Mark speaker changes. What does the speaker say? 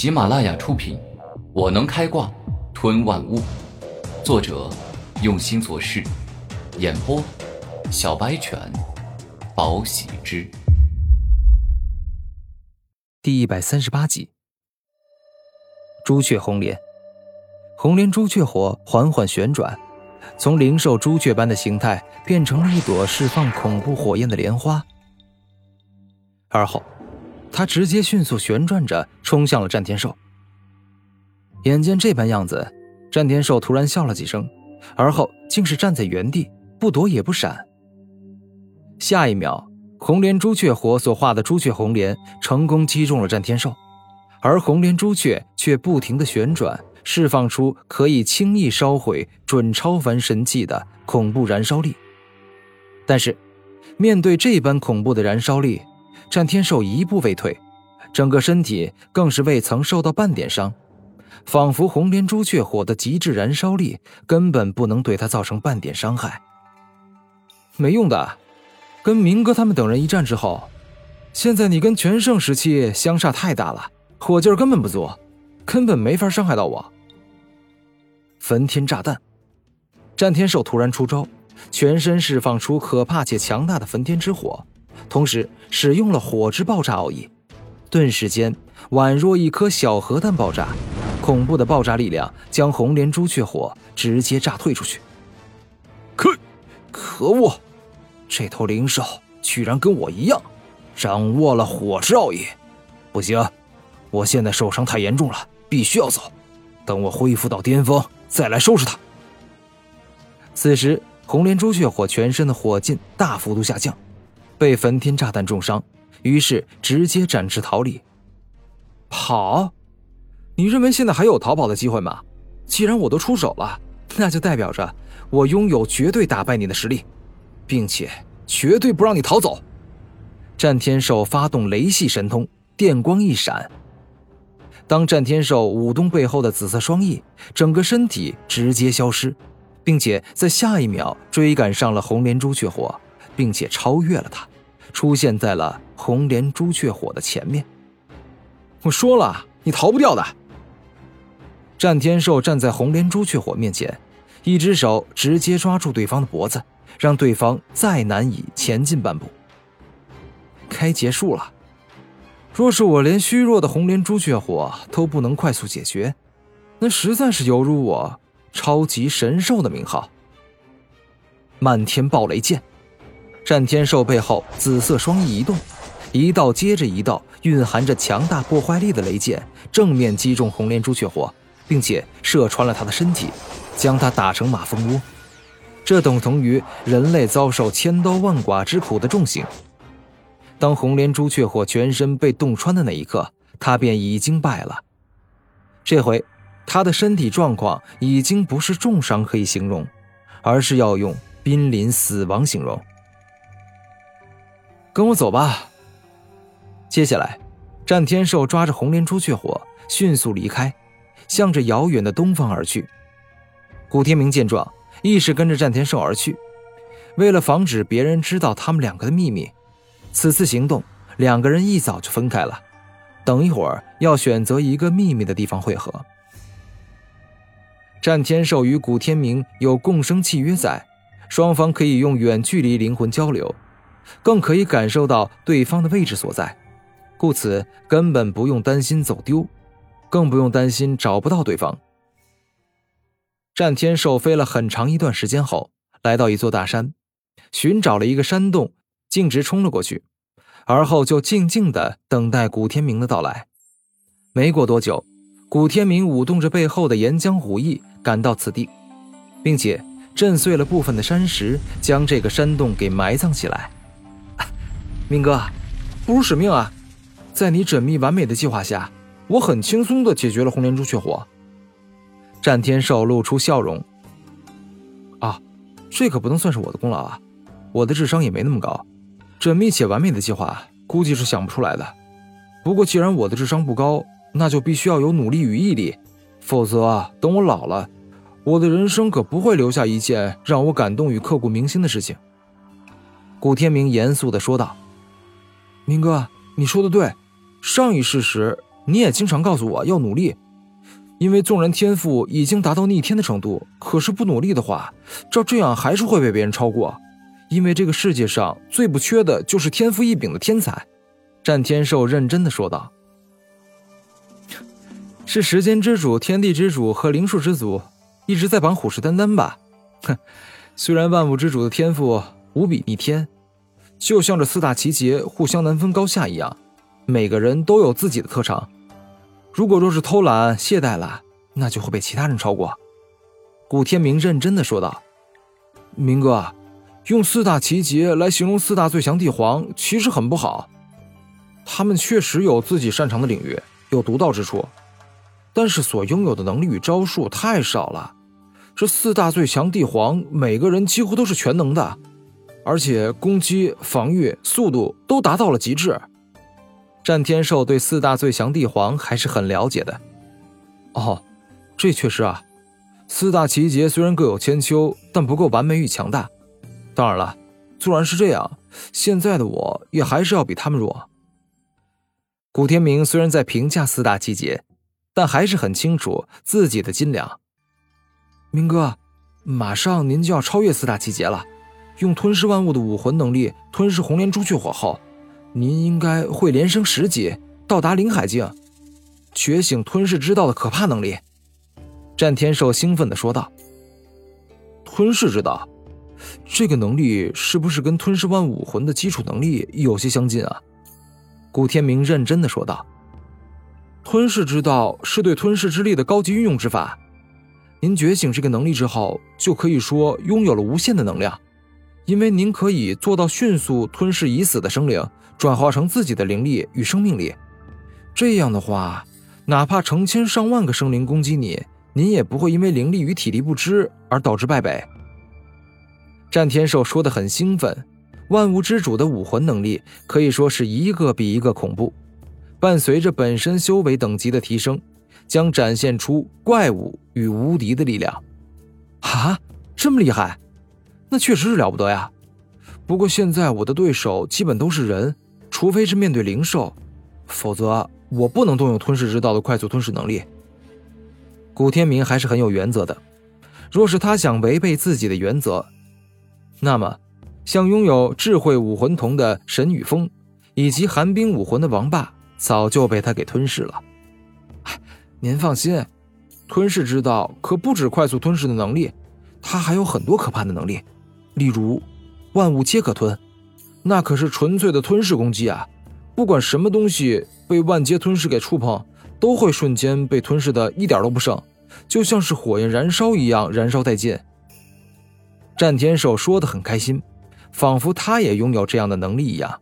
Speaker 1: 喜马拉雅出品，《我能开挂吞万物》，作者用心做事，演播小白犬，宝喜之，
Speaker 2: 第一百三十八集。朱雀红莲，红莲朱雀火缓缓旋转，从灵兽朱雀般的形态变成了一朵释放恐怖火焰的莲花，而后。他直接迅速旋转着冲向了战天兽。眼见这般样子，战天兽突然笑了几声，而后竟是站在原地，不躲也不闪。下一秒，红莲朱雀火所化的朱雀红莲成功击中了战天兽，而红莲朱雀却不停的旋转，释放出可以轻易烧毁准超凡神器的恐怖燃烧力。但是，面对这般恐怖的燃烧力，战天兽一步未退，整个身体更是未曾受到半点伤，仿佛红莲朱雀火的极致燃烧力根本不能对他造成半点伤害。没用的，跟明哥他们等人一战之后，现在你跟全盛时期相差太大了，火劲根本不足，根本没法伤害到我。焚天炸弹，战天兽突然出招，全身释放出可怕且强大的焚天之火。同时使用了火之爆炸奥义，顿时间宛若一颗小核弹爆炸，恐怖的爆炸力量将红莲朱雀火直接炸退出去。可，可恶！这头灵兽居然跟我一样，掌握了火之奥义。不行，我现在受伤太严重了，必须要走。等我恢复到巅峰再来收拾它。此时，红莲朱雀火全身的火劲大幅度下降。被焚天炸弹重伤，于是直接展翅逃离。跑？你认为现在还有逃跑的机会吗？既然我都出手了，那就代表着我拥有绝对打败你的实力，并且绝对不让你逃走。战天兽发动雷系神通，电光一闪。当战天兽舞动背后的紫色双翼，整个身体直接消失，并且在下一秒追赶上了红莲朱雀火，并且超越了他。出现在了红莲朱雀火的前面。我说了，你逃不掉的。战天兽站在红莲朱雀火面前，一只手直接抓住对方的脖子，让对方再难以前进半步。该结束了。若是我连虚弱的红莲朱雀火都不能快速解决，那实在是有辱我超级神兽的名号。漫天暴雷剑。战天兽背后紫色双翼一动，一道接着一道蕴含着强大破坏力的雷剑正面击中红莲朱雀火，并且射穿了他的身体，将他打成马蜂窝。这等同于人类遭受千刀万剐之苦的重刑。当红莲朱雀火全身被洞穿的那一刻，他便已经败了。这回，他的身体状况已经不是重伤可以形容，而是要用濒临死亡形容。跟我走吧。接下来，战天兽抓着红莲朱雀火，迅速离开，向着遥远的东方而去。古天明见状，亦是跟着战天兽而去。为了防止别人知道他们两个的秘密，此次行动，两个人一早就分开了。等一会儿要选择一个秘密的地方汇合。战天兽与古天明有共生契约在，双方可以用远距离灵魂交流。更可以感受到对方的位置所在，故此根本不用担心走丢，更不用担心找不到对方。战天兽飞了很长一段时间后，来到一座大山，寻找了一个山洞，径直冲了过去，而后就静静的等待古天明的到来。没过多久，古天明舞动着背后的岩浆虎翼赶到此地，并且震碎了部分的山石，将这个山洞给埋葬起来。明哥，不辱使命啊！在你缜密完美的计划下，我很轻松的解决了红莲朱雀火。战天少露出笑容。啊，这可不能算是我的功劳啊！我的智商也没那么高，缜密且完美的计划估计是想不出来的。不过既然我的智商不高，那就必须要有努力与毅力，否则等我老了，我的人生可不会留下一件让我感动与刻骨铭心的事情。古天明严肃的说道。明哥，你说的对，上一世时你也经常告诉我要努力，因为纵然天赋已经达到逆天的程度，可是不努力的话，照这样还是会被别人超过。因为这个世界上最不缺的就是天赋异禀的天才。”战天寿认真的说道。“是时间之主、天地之主和灵术之祖一直在绑虎视眈眈吧？哼，虽然万物之主的天赋无比逆天，就像这四大奇杰互相难分高下一样。”每个人都有自己的特长，如果若是偷懒懈怠了，那就会被其他人超过。古天明认真的说道：“明哥，用四大奇杰来形容四大最强帝皇，其实很不好。他们确实有自己擅长的领域，有独到之处，但是所拥有的能力与招数太少了。这四大最强帝皇，每个人几乎都是全能的，而且攻击、防御、速度都达到了极致。”战天寿对四大最强帝皇还是很了解的。哦，这确实啊，四大奇杰虽然各有千秋，但不够完美与强大。当然了，纵然是这样，现在的我也还是要比他们弱。古天明虽然在评价四大奇杰，但还是很清楚自己的斤两。明哥，马上您就要超越四大奇杰了，用吞噬万物的武魂能力吞噬红莲朱雀火后。您应该会连升十级，到达灵海境，觉醒吞噬之道的可怕能力。战天寿兴奋地说道：“吞噬之道，这个能力是不是跟吞噬万武魂的基础能力有些相近啊？”古天明认真地说道：“吞噬之道是对吞噬之力的高级运用之法。您觉醒这个能力之后，就可以说拥有了无限的能量。”因为您可以做到迅速吞噬已死的生灵，转化成自己的灵力与生命力。这样的话，哪怕成千上万个生灵攻击你，您也不会因为灵力与体力不支而导致败北。战天寿说的很兴奋，万物之主的武魂能力可以说是一个比一个恐怖，伴随着本身修为等级的提升，将展现出怪物与无敌的力量。啊，这么厉害！那确实是了不得呀，不过现在我的对手基本都是人，除非是面对灵兽，否则我不能动用吞噬之道的快速吞噬能力。古天明还是很有原则的，若是他想违背自己的原则，那么像拥有智慧武魂瞳的神与风，以及寒冰武魂的王霸，早就被他给吞噬了。您放心，吞噬之道可不止快速吞噬的能力，它还有很多可怕的能力。例如，万物皆可吞，那可是纯粹的吞噬攻击啊！不管什么东西被万阶吞噬给触碰，都会瞬间被吞噬的一点都不剩，就像是火焰燃烧一样燃烧殆尽。战天兽说的很开心，仿佛他也拥有这样的能力一样。